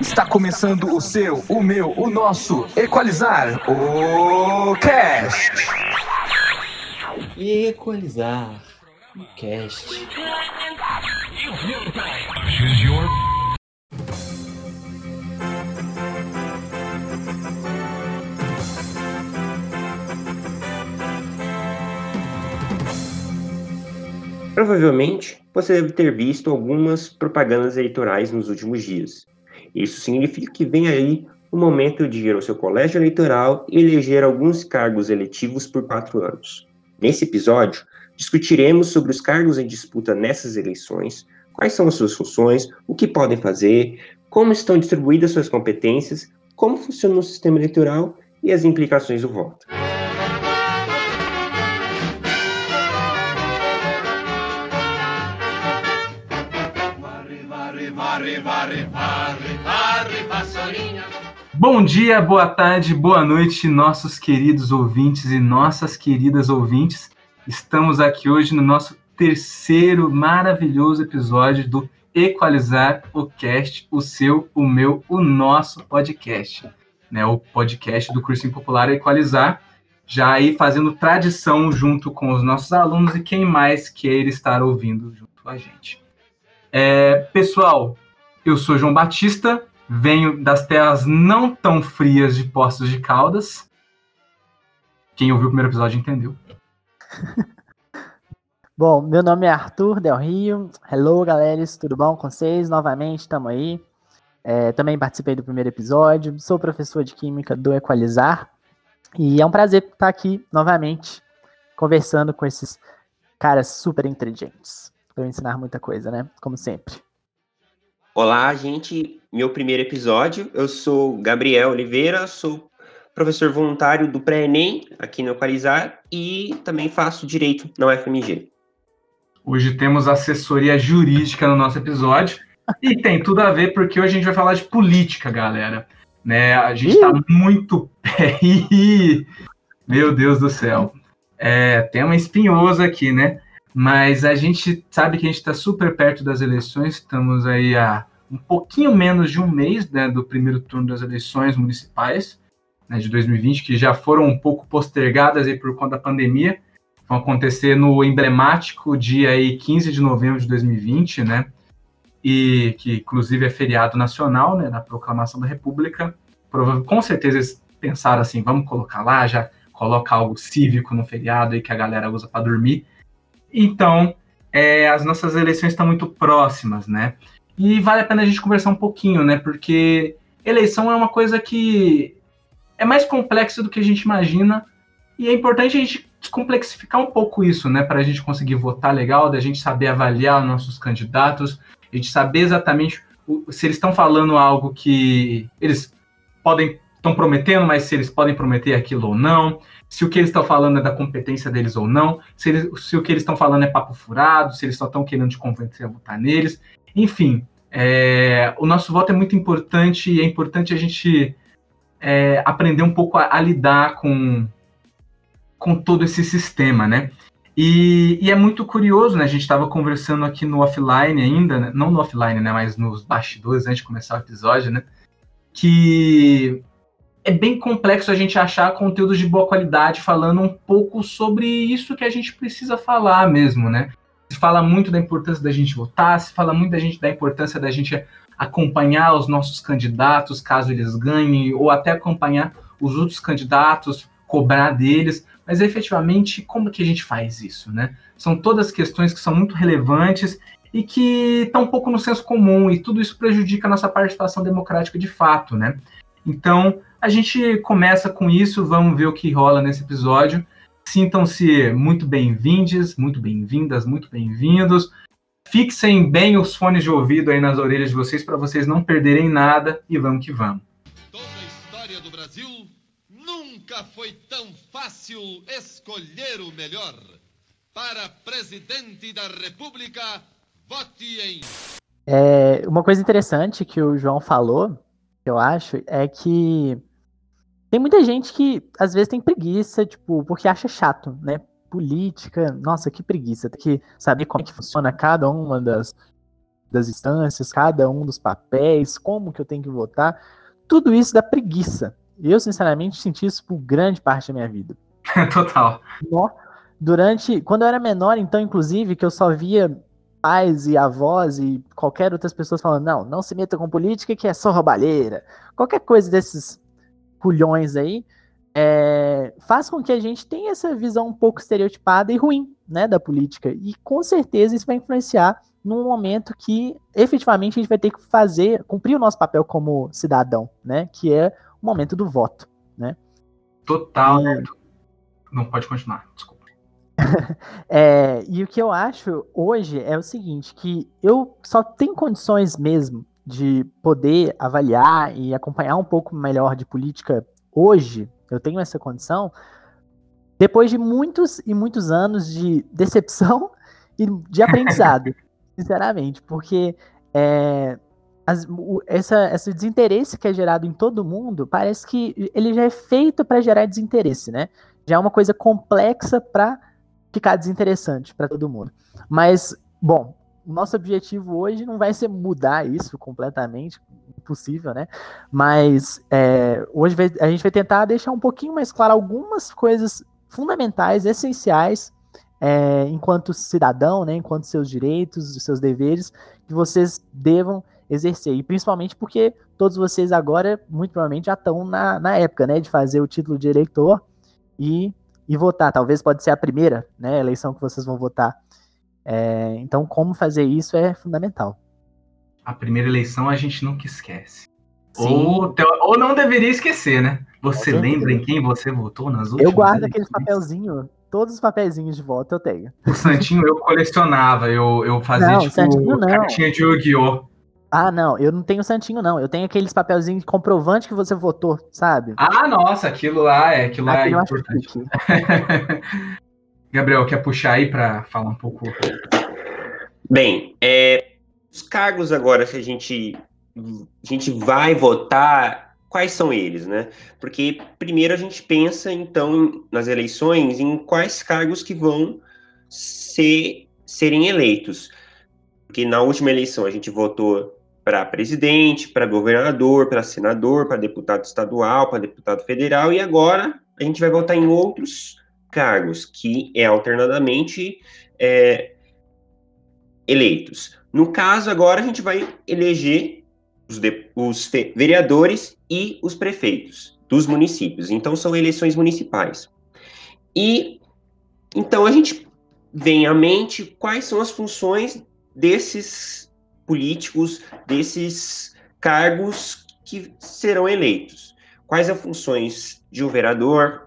Está começando o seu, o meu, o nosso Equalizar o Cast. Equalizar o Cast. Provavelmente você deve ter visto algumas propagandas eleitorais nos últimos dias. Isso significa que vem aí o momento de ir ao seu colégio eleitoral e eleger alguns cargos eletivos por quatro anos. Nesse episódio, discutiremos sobre os cargos em disputa nessas eleições, quais são as suas funções, o que podem fazer, como estão distribuídas suas competências, como funciona o sistema eleitoral e as implicações do voto. Bom dia, boa tarde, boa noite, nossos queridos ouvintes e nossas queridas ouvintes. Estamos aqui hoje no nosso terceiro maravilhoso episódio do Equalizar o Cast, o seu, o meu, o nosso podcast. Né, o podcast do Cursinho Popular Equalizar, já aí fazendo tradição junto com os nossos alunos e quem mais queira estar ouvindo junto com a gente. É, pessoal, eu sou João Batista, venho das terras não tão frias de Poços de Caldas. Quem ouviu o primeiro episódio entendeu. Bom, meu nome é Arthur Del Rio. Hello, galera, tudo bom com vocês? Novamente, estamos aí. É, também participei do primeiro episódio. Sou professor de Química do Equalizar. E é um prazer estar aqui novamente, conversando com esses caras super inteligentes. Para ensinar muita coisa, né? Como sempre. Olá, gente. Meu primeiro episódio. Eu sou Gabriel Oliveira, sou professor voluntário do Pré-ENEM aqui no Equalizar e também faço direito na UFMG. Hoje temos assessoria jurídica no nosso episódio e tem tudo a ver porque hoje a gente vai falar de política, galera. Né? A gente está muito. Meu Deus do céu. É, tem uma espinhosa aqui, né? Mas a gente sabe que a gente está super perto das eleições, estamos aí a um pouquinho menos de um mês né, do primeiro turno das eleições municipais né, de 2020, que já foram um pouco postergadas aí por conta da pandemia. Vão acontecer no emblemático dia aí 15 de novembro de 2020, né? E que inclusive é feriado nacional, né, na proclamação da República. Com certeza eles pensaram assim, vamos colocar lá, já coloca algo cívico no feriado aí que a galera usa para dormir. Então, é, as nossas eleições estão muito próximas, né? E vale a pena a gente conversar um pouquinho, né? Porque eleição é uma coisa que é mais complexa do que a gente imagina e é importante a gente complexificar um pouco isso, né? Para a gente conseguir votar legal, da gente saber avaliar nossos candidatos, a gente saber exatamente se eles estão falando algo que eles podem estão prometendo, mas se eles podem prometer aquilo ou não, se o que eles estão falando é da competência deles ou não, se, eles, se o que eles estão falando é papo furado, se eles só estão querendo te convencer a votar neles. Enfim, é, o nosso voto é muito importante e é importante a gente é, aprender um pouco a, a, lidar com, com todo esse sistema, né? E, e é muito curioso, né? A gente estava conversando aqui no offline ainda, né? não no offline, né? Mas nos bastidores antes de começar o episódio, né? Que é bem complexo a gente achar conteúdos de boa qualidade falando um pouco sobre isso que a gente precisa falar mesmo, né? Se fala muito da importância da gente votar, se fala muito da gente da importância da gente acompanhar os nossos candidatos caso eles ganhem, ou até acompanhar os outros candidatos, cobrar deles, mas efetivamente como que a gente faz isso, né? São todas questões que são muito relevantes e que estão um pouco no senso comum, e tudo isso prejudica a nossa participação democrática de fato, né? Então, a gente começa com isso, vamos ver o que rola nesse episódio. Sintam-se muito bem-vindos, muito bem-vindas, muito bem-vindos. Fixem bem os fones de ouvido aí nas orelhas de vocês para vocês não perderem nada e vamos que vamos. Toda a história do Brasil nunca foi tão fácil escolher o melhor. Para presidente da República, vote em. É, uma coisa interessante que o João falou, eu acho, é que tem muita gente que às vezes tem preguiça, tipo, porque acha chato, né? Política, nossa, que preguiça. Tem que saber como é que funciona cada uma das, das instâncias, cada um dos papéis, como que eu tenho que votar, tudo isso dá preguiça. Eu, sinceramente, senti isso por grande parte da minha vida. Total. Durante, quando eu era menor, então, inclusive, que eu só via pais e avós e qualquer outras pessoas falando, não, não se meta com política que é só roubalheira. Qualquer coisa desses culhões aí, é, faz com que a gente tenha essa visão um pouco estereotipada e ruim, né, da política. E com certeza isso vai influenciar num momento que efetivamente a gente vai ter que fazer, cumprir o nosso papel como cidadão, né, que é o momento do voto, né. Total. E... Não pode continuar, desculpa. é, e o que eu acho hoje é o seguinte, que eu só tenho condições mesmo de poder avaliar e acompanhar um pouco melhor de política hoje, eu tenho essa condição, depois de muitos e muitos anos de decepção e de aprendizado, sinceramente, porque é, as, o, essa, esse desinteresse que é gerado em todo mundo, parece que ele já é feito para gerar desinteresse, né? Já é uma coisa complexa para ficar desinteressante para todo mundo. Mas, bom, nosso objetivo hoje não vai ser mudar isso completamente, impossível, né? Mas é, hoje vai, a gente vai tentar deixar um pouquinho mais claro algumas coisas fundamentais, essenciais, é, enquanto cidadão, né? Enquanto seus direitos, seus deveres, que vocês devam exercer. E principalmente porque todos vocês agora, muito provavelmente, já estão na, na época, né? De fazer o título de eleitor e e votar. Talvez pode ser a primeira né, eleição que vocês vão votar. É, então, como fazer isso é fundamental. A primeira eleição a gente nunca esquece. Ou, ou não deveria esquecer, né? Você lembra em quem você votou nas últimas Eu guardo aquele papelzinho, todos os papelzinhos de voto eu tenho. O Santinho eu colecionava, eu, eu fazia não, tipo cartinha de Yu-Gi-Oh! Ah, não, eu não tenho santinho, não. Eu tenho aqueles papelzinhos de comprovante que você votou, sabe? Ah, nossa, aquilo lá é, aquilo lá é importante. Gabriel, quer puxar aí para falar um pouco? Bem, é, os cargos agora que a gente, a gente vai votar, quais são eles, né? Porque primeiro a gente pensa, então, nas eleições, em quais cargos que vão ser, serem eleitos. Porque na última eleição a gente votou para presidente, para governador, para senador, para deputado estadual, para deputado federal, e agora a gente vai votar em outros cargos, que é alternadamente é, eleitos. No caso, agora a gente vai eleger os, de, os vereadores e os prefeitos dos municípios. Então, são eleições municipais. E então a gente vem à mente quais são as funções desses políticos desses cargos que serão eleitos. Quais as funções de um vereador,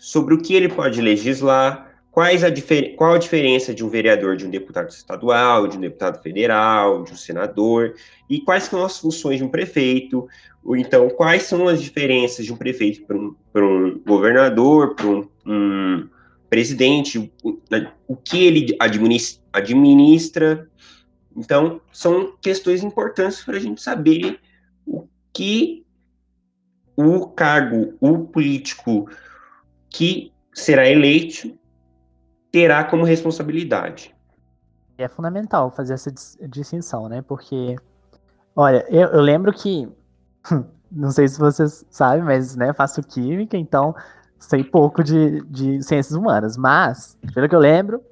sobre o que ele pode legislar, quais a qual a diferença de um vereador de um deputado estadual, de um deputado federal, de um senador, e quais são as funções de um prefeito, ou então quais são as diferenças de um prefeito para um, um, governador, para um, um, presidente, o, o que ele administra, administra. Então, são questões importantes para a gente saber o que o cargo, o político que será eleito terá como responsabilidade. É fundamental fazer essa distinção, né? Porque, olha, eu, eu lembro que, não sei se vocês sabem, mas né, faço química, então sei pouco de, de ciências humanas, mas, pelo que eu lembro,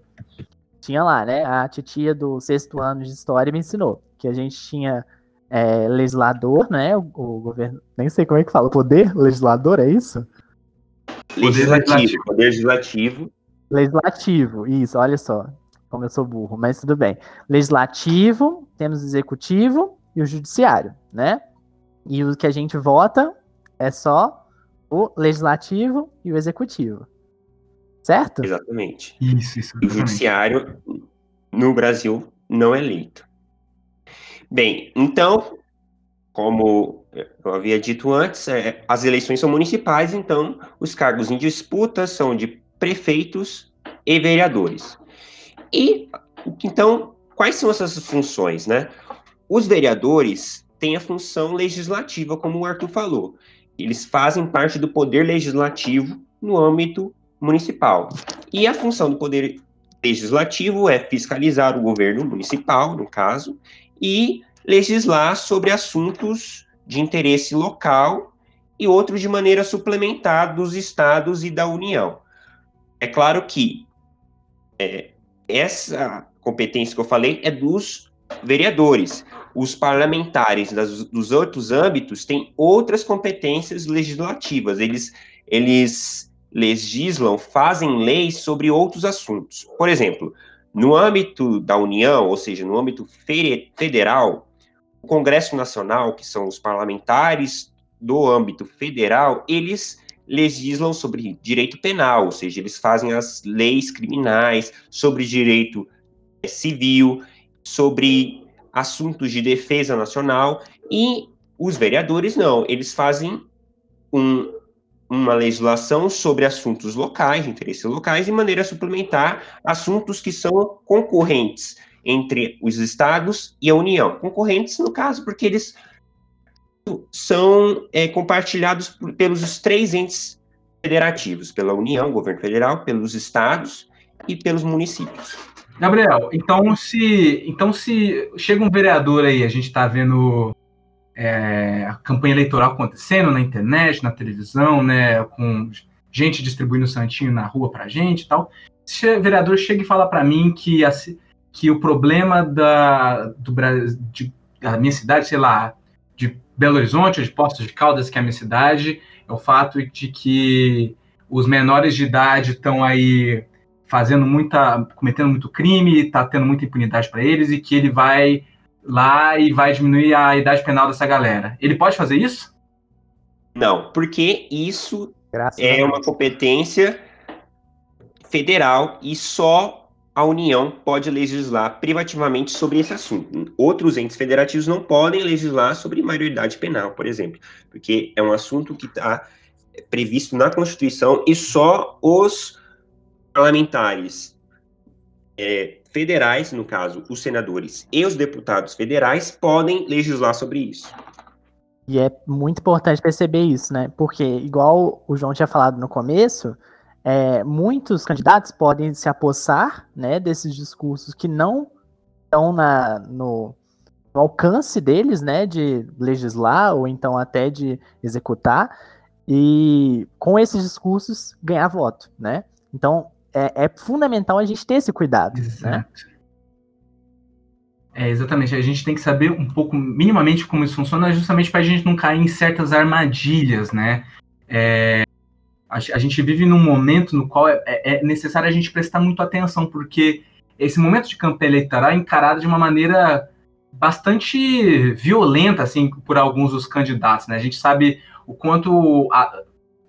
tinha lá, né? A titia do sexto ano de história me ensinou que a gente tinha é, legislador, né? O, o, governo, nem sei como é que fala, poder legislador, é isso? Legislativo, poder legislativo. Legislativo, isso, olha só, como eu sou burro, mas tudo bem. Legislativo, temos o executivo e o judiciário, né? E o que a gente vota é só o legislativo e o executivo certo? Exatamente. Isso, isso. O judiciário no Brasil não é eleito. Bem, então, como eu havia dito antes, é, as eleições são municipais, então os cargos em disputa são de prefeitos e vereadores. E então, quais são essas funções, né? Os vereadores têm a função legislativa, como o Arthur falou. Eles fazem parte do poder legislativo no âmbito municipal. E a função do Poder Legislativo é fiscalizar o governo municipal, no caso, e legislar sobre assuntos de interesse local e outros de maneira suplementar dos estados e da União. É claro que é, essa competência que eu falei é dos vereadores. Os parlamentares das, dos outros âmbitos têm outras competências legislativas. Eles, eles legislam, fazem leis sobre outros assuntos. Por exemplo, no âmbito da União, ou seja, no âmbito federal, Congresso Nacional, que são os parlamentares do âmbito federal, eles legislam sobre direito penal, ou seja, eles fazem as leis criminais, sobre direito eh, civil, sobre assuntos de defesa nacional, e os vereadores não, eles fazem um, uma legislação sobre assuntos locais, interesses locais, de maneira a suplementar assuntos que são concorrentes entre os estados e a União. Concorrentes, no caso, porque eles são é, compartilhados por, pelos três entes federativos, pela União, governo federal, pelos estados e pelos municípios. Gabriel, então se, então se chega um vereador aí, a gente está vendo é, a campanha eleitoral acontecendo na internet, na televisão, né, com gente distribuindo santinho na rua para gente e tal. Se o vereador chega e fala para mim que, que o problema da, do, de, da minha cidade, sei lá, de Belo Horizonte, de Poços de Caldas, que é a minha cidade, é o fato de que os menores de idade estão aí fazendo muita, cometendo muito crime, está tendo muita impunidade para eles e que ele vai lá e vai diminuir a idade penal dessa galera. Ele pode fazer isso? Não, porque isso Graças é uma competência federal e só a União pode legislar privativamente sobre esse assunto. Outros entes federativos não podem legislar sobre maioridade penal, por exemplo, porque é um assunto que está previsto na Constituição e só os parlamentares é, federais, no caso, os senadores e os deputados federais, podem legislar sobre isso. E é muito importante perceber isso, né? Porque, igual o João tinha falado no começo, é, muitos candidatos podem se apossar né, desses discursos que não estão na, no, no, alcance deles, né, de legislar ou então até de executar, e com esses discursos ganhar voto, né? Então é, é fundamental a gente ter esse cuidado, né? Exato. né? É, exatamente. A gente tem que saber um pouco, minimamente, como isso funciona, justamente para a gente não cair em certas armadilhas, né? É, a, gente vive num momento no qual é, é, é, necessário a gente prestar muito atenção, porque esse momento de campanha eleitoral é encarado de uma maneira bastante violenta, assim, por alguns dos candidatos, né? A gente sabe o quanto a,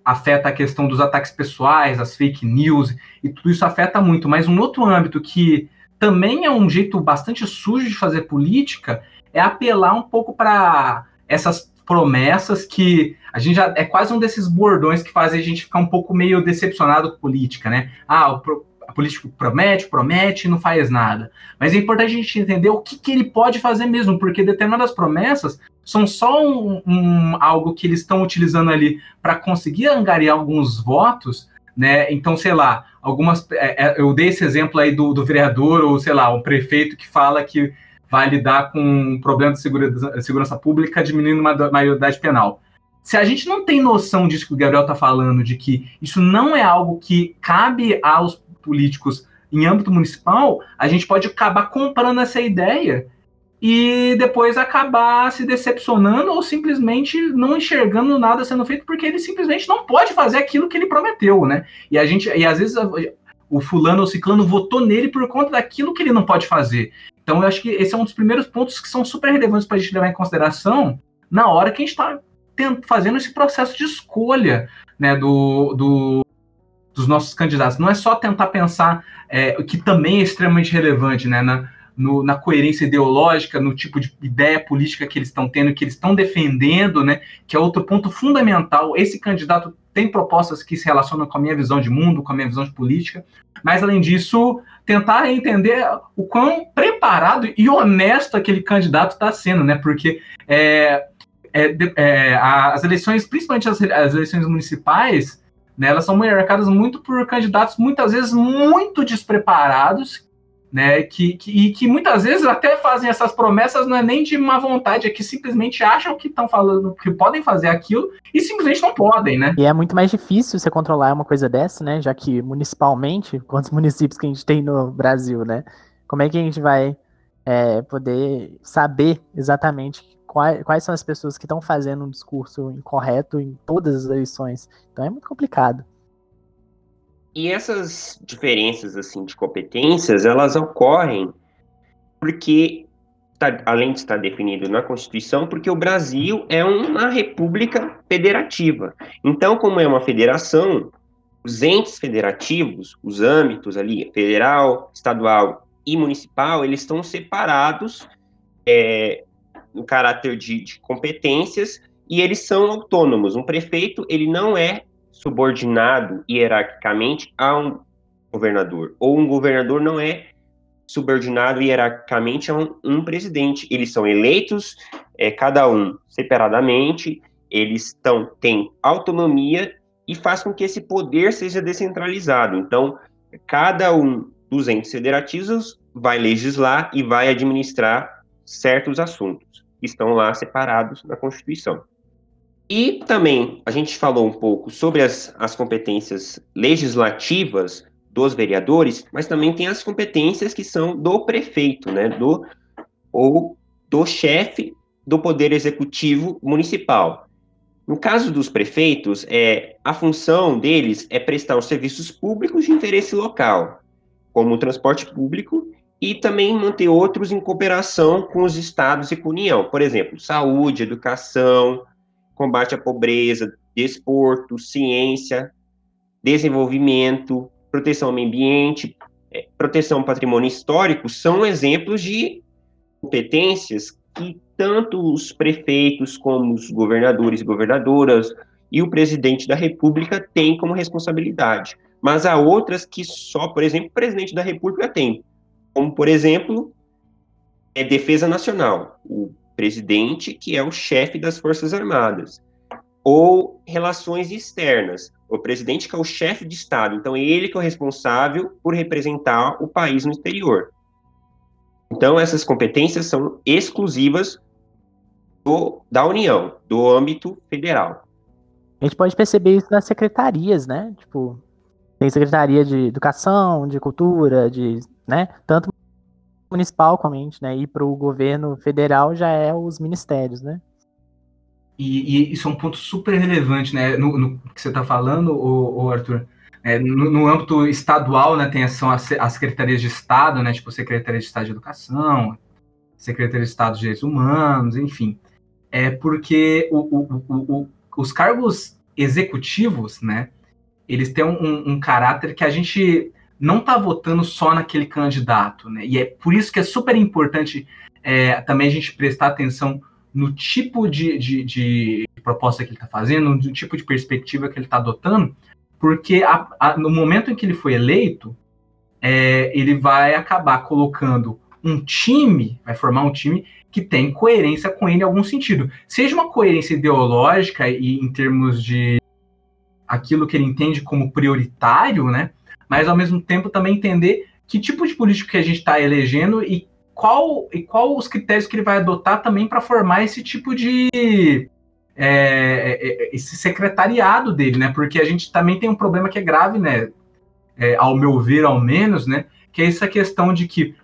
afeta a questão dos ataques pessoais, as fake news, e tudo isso afeta muito. Mas um outro âmbito que também é um jeito bastante sujo de fazer política é apelar um pouco para essas promessas que a gente já é quase um desses bordões que fazem a gente ficar um pouco meio decepcionado com política, né? Ah, o, a político promete, promete não faz nada. Mas é importante a gente entender o que, que ele pode fazer mesmo, porque determinadas promessas são só um, um algo que eles estão utilizando ali para conseguir angariar alguns votos, né? Então, sei lá, algumas. É, é, eu dei esse exemplo aí do, do vereador, ou sei lá, um prefeito que fala que vai lidar com um problema de segurança, segurança pública diminuindo a maioridade penal. Se a gente não tem noção disso que o Gabriel está falando, de que isso não é algo que cabe aos políticos em âmbito municipal, a gente pode acabar comprando essa ideia e depois acabar se decepcionando ou simplesmente não enxergando nada sendo feito porque ele simplesmente não pode fazer aquilo que ele prometeu, né? E a gente e às vezes o fulano ou ciclano votou nele por conta daquilo que ele não pode fazer. Então, eu acho que esse é um dos primeiros pontos que são super relevantes para a gente levar em consideração na hora que a gente está fazendo esse processo de escolha né, do, do, dos nossos candidatos. Não é só tentar pensar, é, que também é extremamente relevante, né, na, no, na coerência ideológica, no tipo de ideia política que eles estão tendo, que eles estão defendendo, né, que é outro ponto fundamental. Esse candidato tem propostas que se relacionam com a minha visão de mundo, com a minha visão de política, mas além disso, tentar entender o quão preparado e honesto aquele candidato está sendo, né? Porque é, é, é, as eleições, principalmente as, as, eleições municipais, né, elas são marcadas muito por candidatos muitas vezes muito despreparados né? Que, que, e que muitas vezes até fazem essas promessas não é nem de má vontade, é que simplesmente acham que estão falando que podem fazer aquilo e simplesmente não podem, né? E é muito mais difícil você controlar uma coisa dessa, né? Já que municipalmente, quantos municípios que a gente tem no Brasil, né? Como é que a gente vai é, poder saber exatamente quais, quais são as pessoas que estão fazendo um discurso incorreto em todas as eleições? Então é muito complicado. E essas diferenças assim de competências, elas ocorrem porque tá, além de estar definido na Constituição, porque o Brasil é uma república federativa. Então, como é uma federação, os entes federativos, os âmbitos ali, federal, estadual e municipal, eles estão separados é, no caráter de, de competências e eles são autônomos. Um prefeito, ele não é subordinado hierarquicamente a um governador, ou um governador não é subordinado hierarquicamente a um, um presidente. Eles são eleitos, é, cada um separadamente, eles estão, têm autonomia e faz com que esse poder seja descentralizado. Então, cada um dos entes federativos vai legislar e vai administrar certos assuntos que estão lá separados na Constituição. E também a gente falou um pouco sobre as, as competências legislativas dos vereadores, mas também tem as competências que são do prefeito, né, do ou do chefe do poder executivo municipal. No caso dos prefeitos, é, a função deles é prestar os serviços públicos de interesse local, como o transporte público, e também manter outros em cooperação com os estados e com a União. Por exemplo, saúde, educação, combate à pobreza, desporto, ciência, desenvolvimento, proteção ao meio ambiente, é, proteção ao patrimônio histórico, são exemplos de competências que tanto os prefeitos como os governadores e governadoras e o presidente da República têm como responsabilidade. Mas há outras que só, por exemplo, o presidente da República tem, como, por exemplo, é defesa nacional. O presidente, que é o chefe das Forças Armadas, ou relações externas, o presidente que é o chefe de Estado, então é ele que é o responsável por representar o país no exterior. Então essas competências são exclusivas do, da União, do âmbito federal. A gente pode perceber isso nas secretarias, né? Tipo, tem secretaria de educação, de cultura, de, né? Tanto municipal comente, né? E para o governo federal já é os ministérios, né? E, e isso é um ponto super relevante, né? No, no que você está falando, o, o Arthur. É, no, no, âmbito estadual, né, tem são as, as, secretarias de Estado, né, tipo Secretaria de Estado de Educação, Secretaria de Estado de Direitos Humanos, enfim. É porque o, o, os cargos executivos, né, eles têm um, um caráter que a gente não está votando só naquele candidato, né? E é por isso que é super importante é, também a gente prestar atenção no tipo de, de, de proposta que ele está fazendo, no tipo de perspectiva que ele está adotando, porque a, a, no momento em que ele foi eleito, é, ele vai acabar colocando um time, vai formar um time que tem coerência com ele em algum sentido. Seja uma coerência ideológica e em termos de aquilo que ele entende como prioritário, né? Mas ao mesmo tempo também entender que tipo de político que a gente está elegendo e qual e qual os critérios que ele vai adotar também para formar esse tipo de é, é, é, esse secretariado dele, né? Porque a gente também tem um problema que é grave, né? É, ao meu ver, ao menos, né? Que é essa questão de que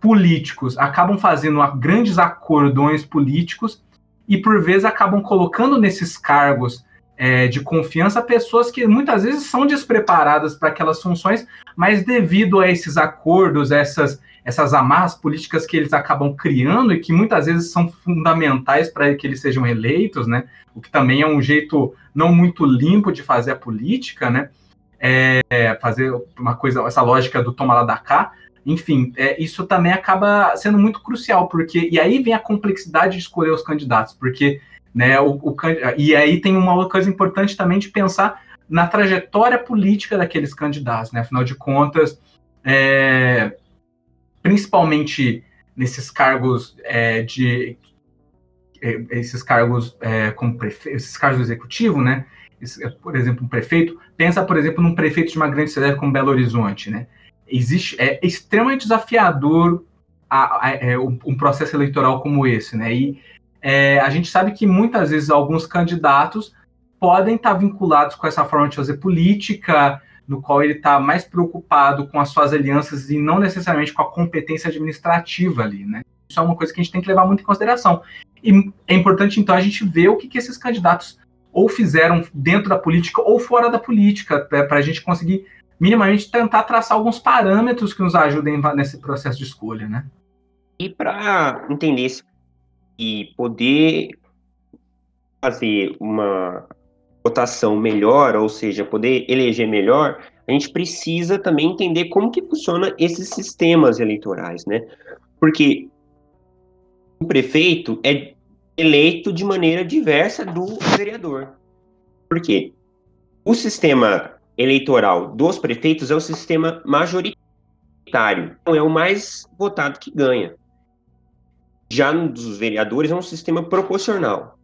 políticos acabam fazendo grandes acordões políticos e por vezes acabam colocando nesses cargos é, de confiança pessoas que muitas vezes são despreparadas para aquelas funções, mas devido a esses acordos, essas, essas amarras políticas que eles acabam criando e que muitas vezes são fundamentais para que eles sejam eleitos, né? O que também é um jeito não muito limpo de fazer a política, né? É, fazer uma coisa, essa lógica do toma lá da cá. Enfim, é, isso também acaba sendo muito crucial, porque e aí vem a complexidade de escolher os candidatos, porque né? O, o, e aí tem uma outra coisa importante também de pensar na trajetória política daqueles candidatos, né? Afinal de contas, é, principalmente nesses cargos é, de é, esses cargos é, como prefeito, esses cargos do executivo, né? Esse, por exemplo, um prefeito, pensa, por exemplo, num prefeito de uma grande cidade como Belo Horizonte, né? existe é extremamente desafiador a, a, é, um processo eleitoral como esse, né? E é, a gente sabe que muitas vezes alguns candidatos podem estar vinculados com essa forma de fazer política, no qual ele está mais preocupado com as suas alianças e não necessariamente com a competência administrativa ali, né? Isso é uma coisa que a gente tem que levar muito em consideração. E é importante, então, a gente ver o que, que esses candidatos ou fizeram dentro da política ou fora da política, para a gente conseguir minimamente tentar traçar alguns parâmetros que nos ajudem nesse processo de escolha, né? E para entender esse, e poder fazer uma votação melhor, ou seja, poder eleger melhor, a gente precisa também entender como que funciona esses sistemas eleitorais, né? Porque o prefeito é eleito de maneira diversa do vereador. Por quê? O sistema eleitoral dos prefeitos é o sistema majoritário, então é o mais votado que ganha. Já no dos vereadores é um sistema proporcional.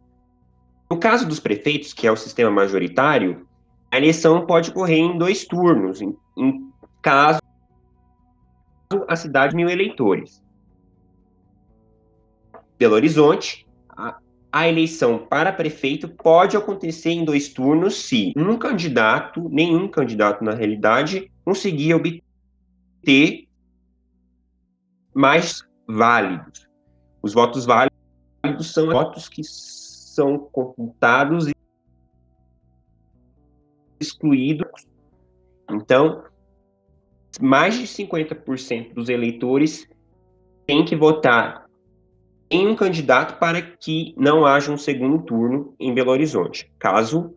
No caso dos prefeitos, que é o sistema majoritário, a eleição pode ocorrer em dois turnos, em, em caso a cidade mil eleitores. Belo Horizonte, a, a, eleição para prefeito pode acontecer em dois turnos se um candidato, nenhum candidato na realidade, conseguir obter mais válidos. Os votos válidos são votos que são computados e excluídos. Então, mais de 50% dos eleitores têm que votar em um candidato para que não haja um segundo turno em Belo Horizonte. Caso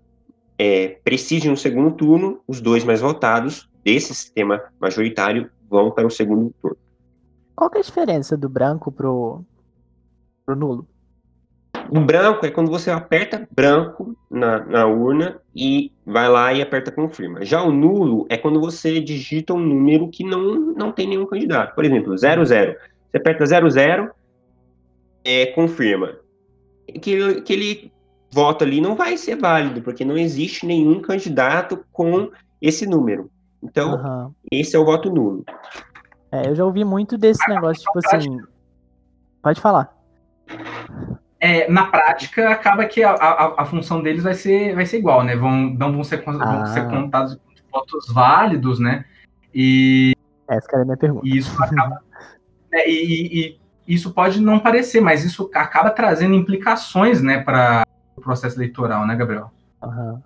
é, precise de um segundo turno, os dois mais votados desse sistema majoritário vão para o segundo turno. Qual é a diferença do branco pro, pro nulo? O branco é quando você aperta branco na, na urna e vai lá e aperta confirma. Já o nulo é quando você digita um número que não, não tem nenhum candidato. Por exemplo, 00. Você aperta 00, é, confirma. Que, aquele voto ali não vai ser válido, porque não existe nenhum candidato com esse número. Então, uhum. esse é o voto nulo. É, eu já ouvi muito desse negócio, tipo assim. Pode falar é, na prática, acaba que a, a, a, função deles vai ser, vai ser igual, né? Vão, não vão ser, ah. vão ser contados votos válidos, né? E. Essa era a minha pergunta. E isso acaba. é, e, e, isso pode não parecer, mas isso acaba trazendo implicações, né, para o processo eleitoral, né, Gabriel? Uhum.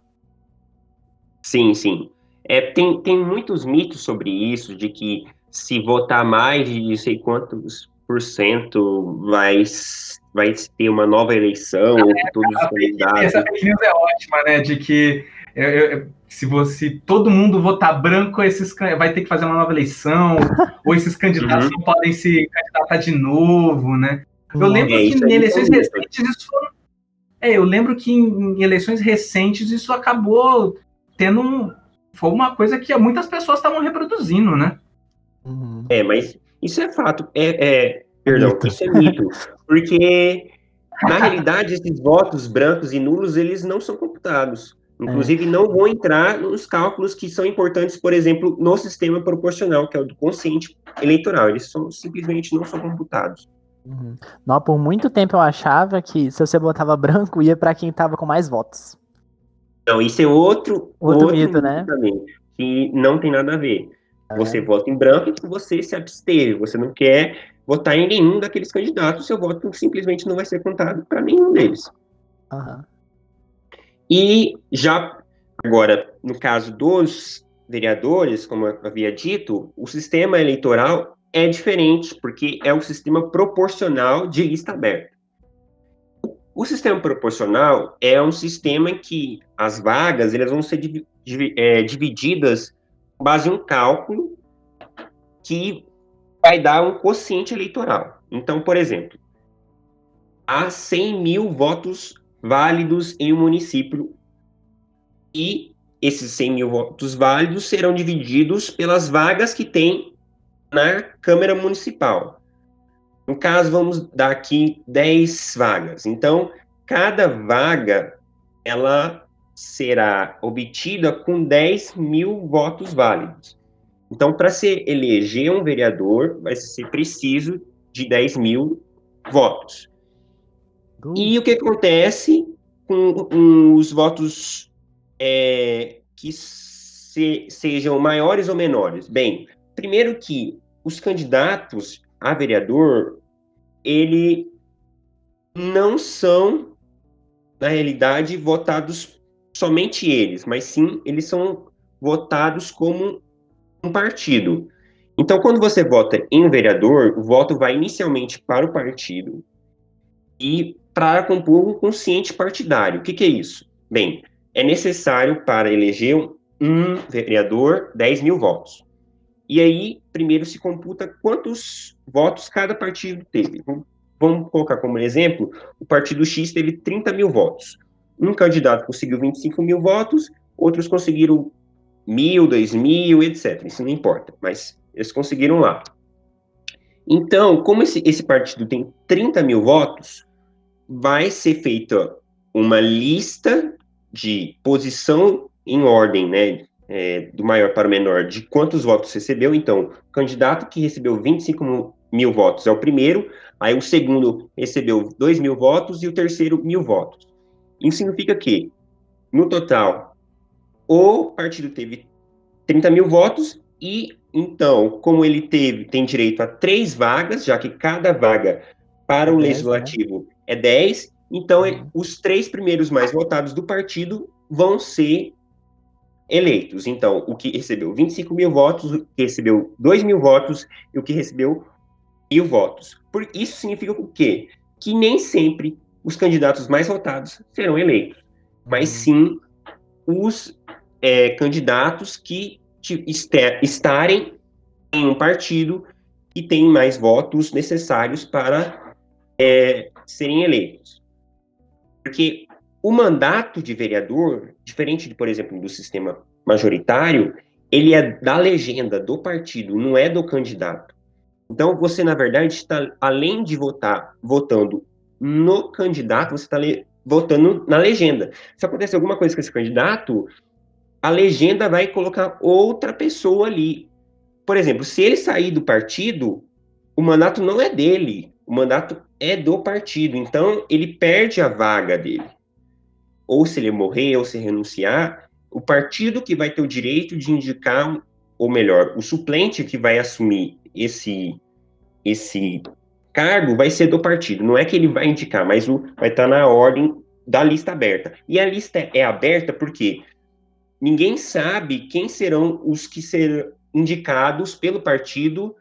Sim, sim. É, tem, tem muitos mitos sobre isso, de que se votar mais de não sei quantos vai vai ter uma nova eleição, ou que todos os candidatos. Essa news é ótima, né? De que eu, eu, se você todo mundo votar branco, esses vai ter que fazer uma nova eleição, ou esses candidatos uhum. não podem se candidatar de novo, né? Eu lembro é, que em eleições é recentes isso foram, é, eu lembro que em, em, eleições recentes isso acabou tendo um, foi uma coisa que muitas pessoas estavam reproduzindo, né? Uhum. É, mas isso é fato. É, é, Perdão, mito. isso é mito. Porque, na realidade, esses votos brancos e nulos, eles não são computados. Inclusive, é. não vão entrar nos cálculos que são importantes, por exemplo, no sistema proporcional, que é o do consciente eleitoral. Eles são, simplesmente não são computados. Uhum. Não, por muito tempo eu achava que se você botava branco, ia para quem estava com mais votos. Não, isso é outro, outro, outro mito, né? Também, que não tem nada a ver. É. Você vota em branco e você se absteve. Você não quer votar em nenhum daqueles candidatos, seu voto simplesmente não vai ser contado para nenhum deles. Uhum. E já agora, no caso dos vereadores, como eu havia dito, o sistema eleitoral é diferente, porque é um sistema proporcional de lista aberta. O sistema proporcional é um sistema em que as vagas elas vão ser é, divididas base em um cálculo que vai dar um quociente eleitoral. Então, por exemplo, há 100 mil votos válidos em um município e esses 100 mil votos válidos serão divididos pelas vagas que tem na Câmara Municipal. No caso, vamos dar aqui 10 vagas. Então, cada vaga, ela será obtida com 10 mil votos válidos. Então, para se eleger um vereador, vai ser preciso de 10 mil votos. E o que acontece com, com os votos é, que se, sejam maiores ou menores? Bem, primeiro que os candidatos a vereador, ele não são, na realidade, votados somente eles, mas sim eles são votados como um partido. Então, quando você vota em um vereador, o voto vai inicialmente para o partido e para compor um consciente partidário. O que, que é isso? Bem, é necessário para eleger um vereador 10 mil votos. E aí, primeiro se computa quantos votos cada partido teve. Vamos colocar como exemplo, o partido X teve 30 mil votos. Um candidato conseguiu 25 mil votos, outros conseguiram mil, dois mil, etc. Isso não importa, mas eles conseguiram lá. Então, como esse, esse partido tem 30 mil votos, vai ser feita uma lista de posição em ordem, né, é, do maior para o menor, de quantos votos recebeu. Então, o candidato que recebeu 25 mil votos é o primeiro, aí o segundo recebeu 2 mil votos e o terceiro mil votos. Isso significa que, no total, o partido teve 30 mil votos e, então, como ele teve, tem direito a três vagas, já que cada vaga para o 10, né? legislativo né? é 10, então uhum. os três primeiros mais votados do partido vão ser eleitos. Então, o que recebeu 25 mil votos, o que recebeu 2 mil votos e o que recebeu mil votos. Por isso significa o quê? Que nem sempre os candidatos mais votados serão eleitos, mas uhum. sim os é, candidatos que estarem em um partido e têm mais votos necessários para é, serem eleitos. Porque o mandato de vereador, diferente, de, por exemplo, do sistema majoritário, ele é da legenda do partido, não é do candidato. Então, você, na verdade, está, além de votar votando no candidato, você está votando na legenda. Se acontecer alguma coisa com esse candidato, a legenda vai colocar outra pessoa ali. Por exemplo, se ele sair do partido, o mandato não é dele, o mandato é do partido. Então, ele perde a vaga dele. Ou se ele morrer, ou se renunciar, o partido que vai ter o direito de indicar, ou melhor, o suplente que vai assumir esse, esse cargo vai ser do partido. Não é que ele vai indicar, mas o, vai estar na ordem da lista aberta. E a lista é aberta porque ninguém sabe quem serão os que serão indicados pelo partido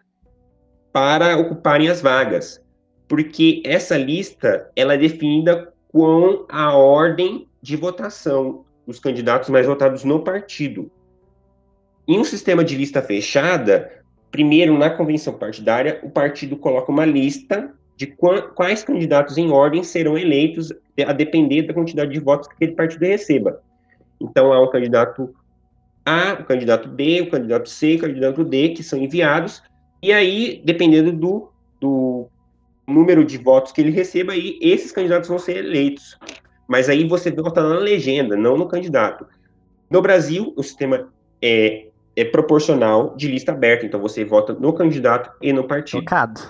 para ocuparem as vagas, porque essa lista ela é definida com a ordem de votação dos candidatos mais votados no partido. Em um sistema de lista fechada, primeiro na convenção partidária, o partido coloca uma lista de quais candidatos em ordem serão eleitos a depender da quantidade de votos que aquele partido receba. Então, há o candidato A, o candidato B, o candidato C, o candidato D, que são enviados, e aí, dependendo do, do número de votos que ele receba, aí, esses candidatos vão ser eleitos. Mas aí você vota na legenda, não no candidato. No Brasil, o sistema é, é proporcional de lista aberta, então você vota no candidato e no partido. Tocado.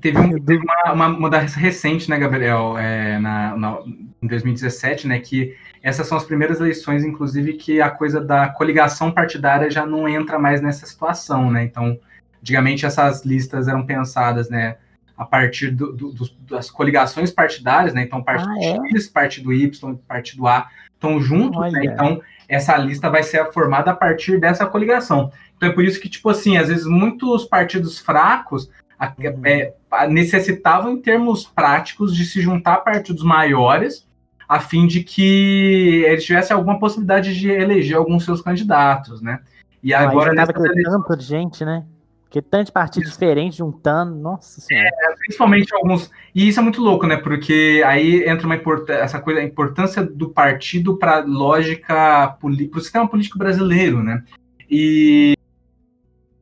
Teve, um, teve uma, uma, mudança recente, né, Gabriel, é, na, na, em 2017, né, que essas são as primeiras eleições, inclusive, que a coisa da coligação partidária já não entra mais nessa situação, né? Então, antigamente essas listas eram pensadas, né, a partir do, do, do, das coligações partidárias, né? Então, partido ah, é? X, partido Y, partido A estão juntos, né? Então, essa lista vai ser formada a partir dessa coligação. Então, é por isso que, tipo assim, às vezes muitos partidos fracos uhum. é, necessitavam, em termos práticos, de se juntar a partidos maiores a fim de que eles tivessem alguma possibilidade de eleger alguns seus candidatos, né? E agora nessa eleição... tanto de gente, né? Porque tantos partidos diferentes juntando, nossa senhora. É, principalmente alguns. E isso é muito louco, né? Porque aí entra uma essa coisa, a importância do partido para a lógica, para o sistema político brasileiro, né? E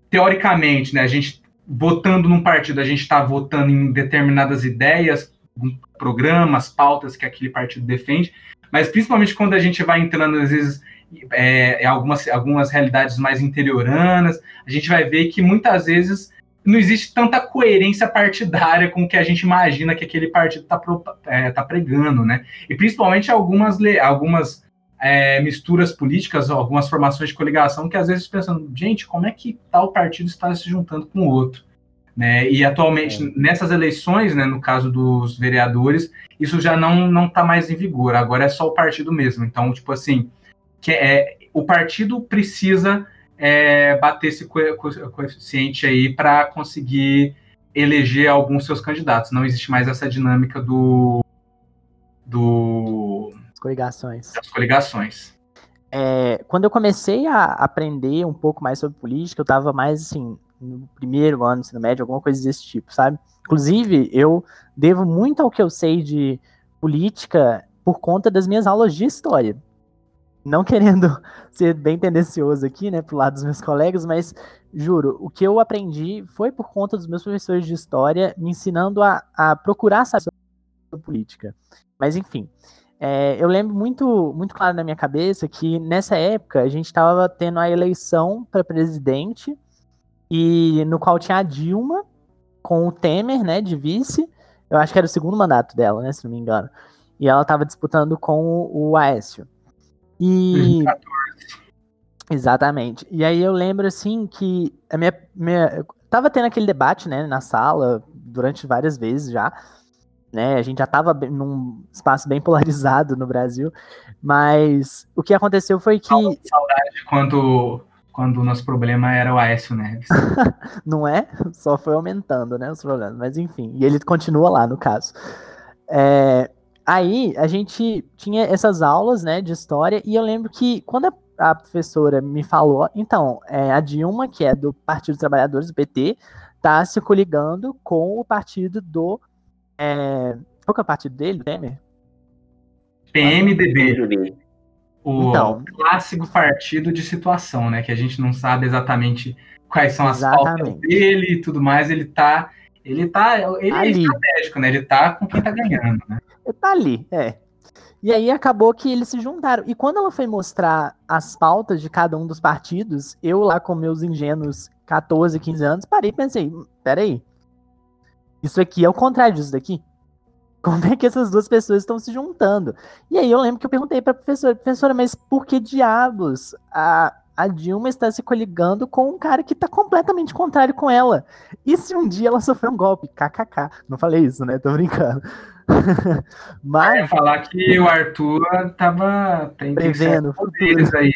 teoricamente, né, a gente votando num partido, a gente está votando em determinadas ideias, programas, pautas que aquele partido defende, mas principalmente quando a gente vai entrando, às vezes, é, em algumas, algumas realidades mais interioranas, a gente vai ver que muitas vezes não existe tanta coerência partidária com o que a gente imagina que aquele partido está é, tá pregando, né? E principalmente algumas, algumas é, misturas políticas, algumas formações de coligação que às vezes pensando, gente, como é que tal partido está se juntando com o outro? Né? E atualmente, é. nessas eleições, né, no caso dos vereadores, isso já não não está mais em vigor, agora é só o partido mesmo. Então, tipo assim, que é, o partido precisa é, bater esse coeficiente aí para conseguir eleger alguns seus candidatos. Não existe mais essa dinâmica do. do As coligações. Das coligações. É, quando eu comecei a aprender um pouco mais sobre política, eu estava mais assim, no primeiro ano ensino médio, alguma coisa desse tipo, sabe? Inclusive, eu devo muito ao que eu sei de política por conta das minhas aulas de história não querendo ser bem tendencioso aqui, né, pro lado dos meus colegas, mas juro, o que eu aprendi foi por conta dos meus professores de história me ensinando a, a procurar saber sobre política. Mas enfim, é, eu lembro muito, muito claro na minha cabeça que nessa época a gente estava tendo a eleição para presidente e no qual tinha a Dilma com o Temer, né, de vice. Eu acho que era o segundo mandato dela, né, se não me engano. E ela estava disputando com o Aécio. E. 2014. Exatamente. E aí eu lembro assim que a minha, minha. Tava tendo aquele debate, né, na sala, durante várias vezes já. Né, a gente já estava num espaço bem polarizado no Brasil, mas o que aconteceu foi que. Saudade quando, quando o nosso problema era o Aécio Neves. Não é? Só foi aumentando, né, os problemas. Mas enfim, e ele continua lá, no caso. É, Aí a gente tinha essas aulas, né, de história, e eu lembro que quando a, a professora me falou, então, é, a Dilma, que é do Partido dos Trabalhadores, do PT, tá se coligando com o partido do. É, qual que é o partido dele, Temer? PMDB. O então, clássico partido de situação, né? Que a gente não sabe exatamente quais são as exatamente. pautas dele e tudo mais. Ele tá. Ele tá. Ele é Ali. é estratégico, né? Ele tá com quem tá ganhando, né? Tá ali, é. E aí acabou que eles se juntaram. E quando ela foi mostrar as pautas de cada um dos partidos, eu lá com meus ingênuos 14, 15 anos, parei e pensei, hum, peraí, isso aqui é o contrário disso daqui? Como é que essas duas pessoas estão se juntando? E aí eu lembro que eu perguntei para a professora, professora, mas por que diabos a, a Dilma está se coligando com um cara que está completamente contrário com ela? E se um dia ela sofreu um golpe? KKK. Não falei isso, né? Tô brincando. Mas. Eu ia falar que o Arthur tava tem prevendo poderes aí.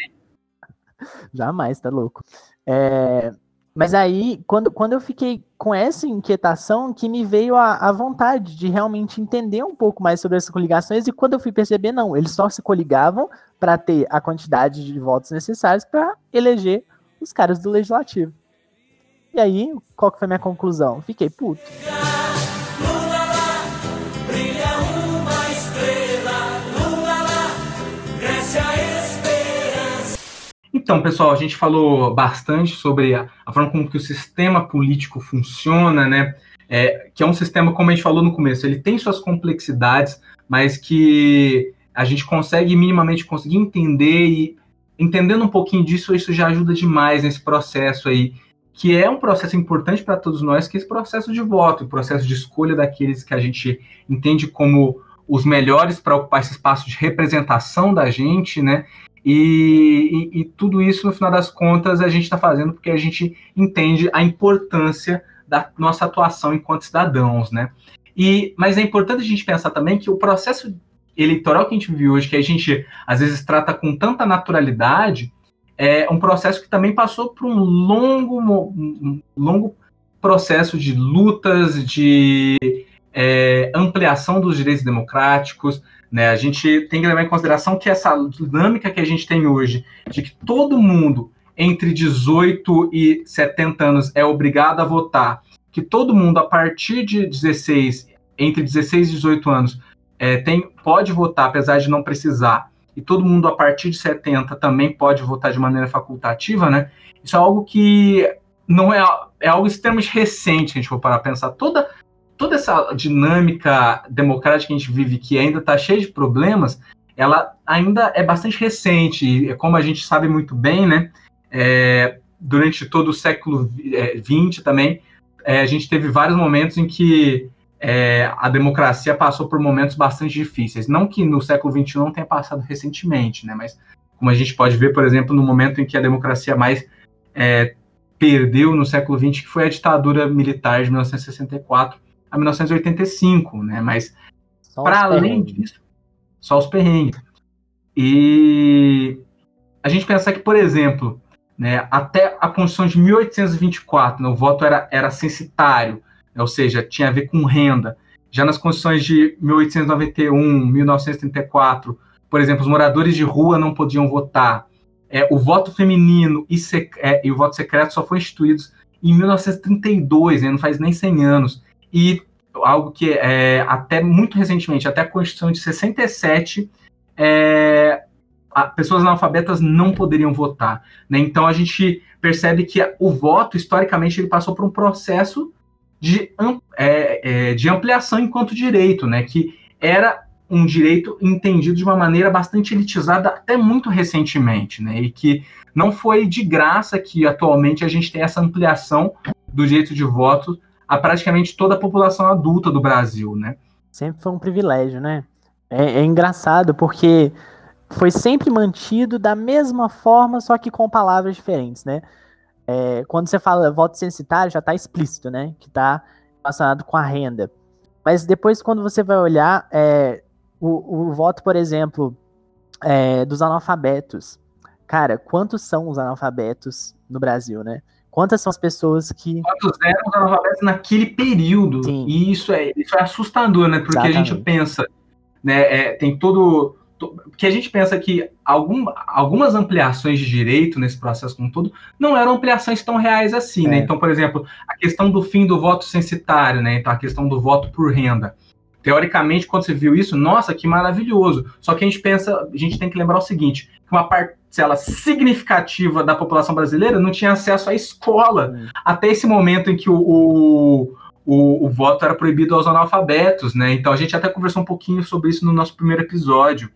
Jamais, tá louco. É, mas aí, quando, quando eu fiquei com essa inquietação, que me veio a, a vontade de realmente entender um pouco mais sobre essas coligações, e quando eu fui perceber, não, eles só se coligavam para ter a quantidade de votos necessários para eleger os caras do legislativo. E aí, qual que foi a minha conclusão? Fiquei puto. Então, pessoal, a gente falou bastante sobre a, a forma como que o sistema político funciona, né? É, que é um sistema, como a gente falou no começo, ele tem suas complexidades, mas que a gente consegue minimamente conseguir entender e entendendo um pouquinho disso, isso já ajuda demais nesse processo aí, que é um processo importante para todos nós, que é esse processo de voto, o processo de escolha daqueles que a gente entende como os melhores para ocupar esse espaço de representação da gente, né? E, e, e, tudo isso, no final das contas, a gente está fazendo porque a gente entende a importância da nossa atuação enquanto cidadãos, né? E, mas é importante a gente pensar também que o processo eleitoral que a gente vive hoje, que a gente às vezes trata com tanta naturalidade, é um processo que também passou por um longo, um longo processo de lutas, de é, ampliação dos direitos democráticos, né? A gente tem que levar em consideração que essa dinâmica que a gente tem hoje, de que todo mundo entre 18 e 70 anos é obrigado a votar, que todo mundo a partir de 16, entre 16 e 18 anos, é, tem, pode votar, apesar de não precisar, e todo mundo a partir de 70 também pode votar de maneira facultativa, né? Isso é algo que não é, é algo extremamente recente, a gente for parar a pensar. Toda toda essa dinâmica democrática que a gente vive, que ainda está cheia de problemas, ela ainda é bastante recente, e como a gente sabe muito bem, né, é, durante todo o século XX é, também, é, a gente teve vários momentos em que é, a democracia passou por momentos bastante difíceis. Não que no século XXI não tenha passado recentemente, né, mas como a gente pode ver, por exemplo, no momento em que a democracia mais é, perdeu no século XX, que foi a ditadura militar de 1964 a 1985, né? Mas para além disso, só os perrengues. E a gente pensa que, por exemplo, né, até a Constituição de 1824, né, o voto era, era censitário, né, ou seja, tinha a ver com renda. Já nas Constituições de 1891, 1934, por exemplo, os moradores de rua não podiam votar. É, o voto feminino e, é, e, o voto secreto só foi instituídos em 1932, né, não faz nem 100 anos. E algo que é, até muito recentemente, até a Constituição de 67, é, a, pessoas analfabetas não poderiam votar. Né? Então a gente percebe que o voto, historicamente, ele passou por um processo de, é, é, de ampliação enquanto direito, né? que era um direito entendido de uma maneira bastante elitizada até muito recentemente, né? E que não foi de graça que atualmente a gente tem essa ampliação do direito de voto a praticamente toda a população adulta do Brasil, né? Sempre foi um privilégio, né? É, é engraçado porque foi sempre mantido da mesma forma, só que com palavras diferentes, né? É, quando você fala voto censitário, já está explícito, né? Que está relacionado com a renda. Mas depois, quando você vai olhar, é, o, o voto, por exemplo, é, dos analfabetos. Cara, quantos são os analfabetos no Brasil, né? Quantas são as pessoas que. Quantos eram os analfabetos naquele período? Sim. E isso é, isso é assustador, né? Porque Exatamente. a gente pensa, né? É, tem todo. Porque a gente pensa que algum, algumas ampliações de direito nesse processo como todo não eram ampliações tão reais assim, né? é. né? Então, por exemplo, a questão do fim do voto censitário, né? Então, a questão do voto por renda teoricamente, quando você viu isso, nossa, que maravilhoso. Só que a gente pensa, a gente tem que lembrar o seguinte: que uma parcela significativa da população brasileira não tinha acesso à escola hum. até esse momento em que o, o, o, o, voto era proibido aos analfabetos, né? Então a gente até conversou um pouquinho sobre isso no nosso primeiro episódio.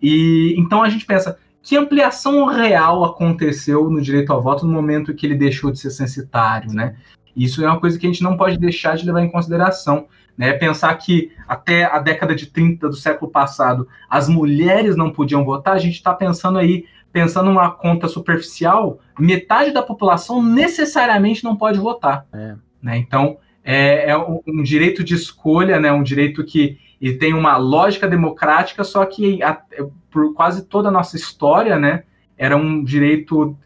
E então a gente pensa. Que ampliação real aconteceu no direito ao voto no momento em que ele deixou de ser censitário, né? Isso é uma coisa que a gente não pode deixar de levar em consideração. Né? Pensar que até a década de 30 do século passado as mulheres não podiam votar, a gente está pensando aí, pensando numa conta superficial, metade da população necessariamente não pode votar. É. Né? Então, é, é um, direito de escolha, né? um direito que e tem uma lógica democrática, só que a, por quase toda a nossa história, né, era um direito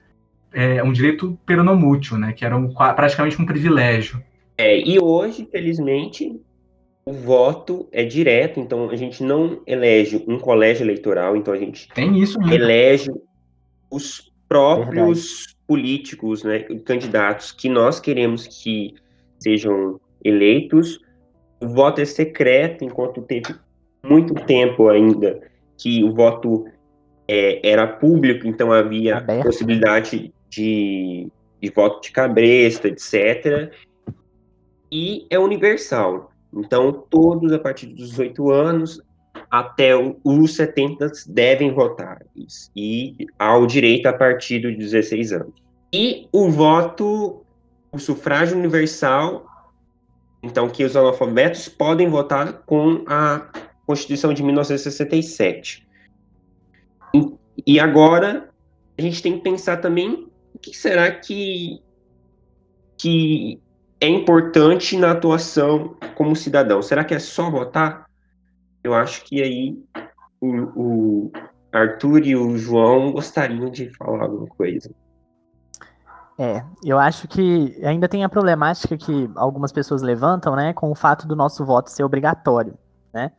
é, um direito peronomútil, né, que era um, praticamente um privilégio. É, e hoje, felizmente, o voto é direto, então a gente não elege um colégio eleitoral, então a gente Tem isso mesmo. elege os próprios Verdade. políticos, né, candidatos que nós queremos que sejam eleitos. O voto é secreto, enquanto teve muito tempo ainda que o voto é, era público, então havia Aberto. possibilidade de, de voto de cabresta, etc. E é universal. Então, todos a partir dos 18 anos até os 70 devem votar. E há o direito a partir dos 16 anos. E o voto, o sufrágio universal, então que os analfabetos podem votar com a Constituição de 1967. E, e agora a gente tem que pensar também o que será que, que é importante na atuação como cidadão? Será que é só votar? Eu acho que aí o, o Arthur e o João gostariam de falar alguma coisa. É, eu acho que ainda tem a problemática que algumas pessoas levantam, né, com o fato do nosso voto ser obrigatório, né?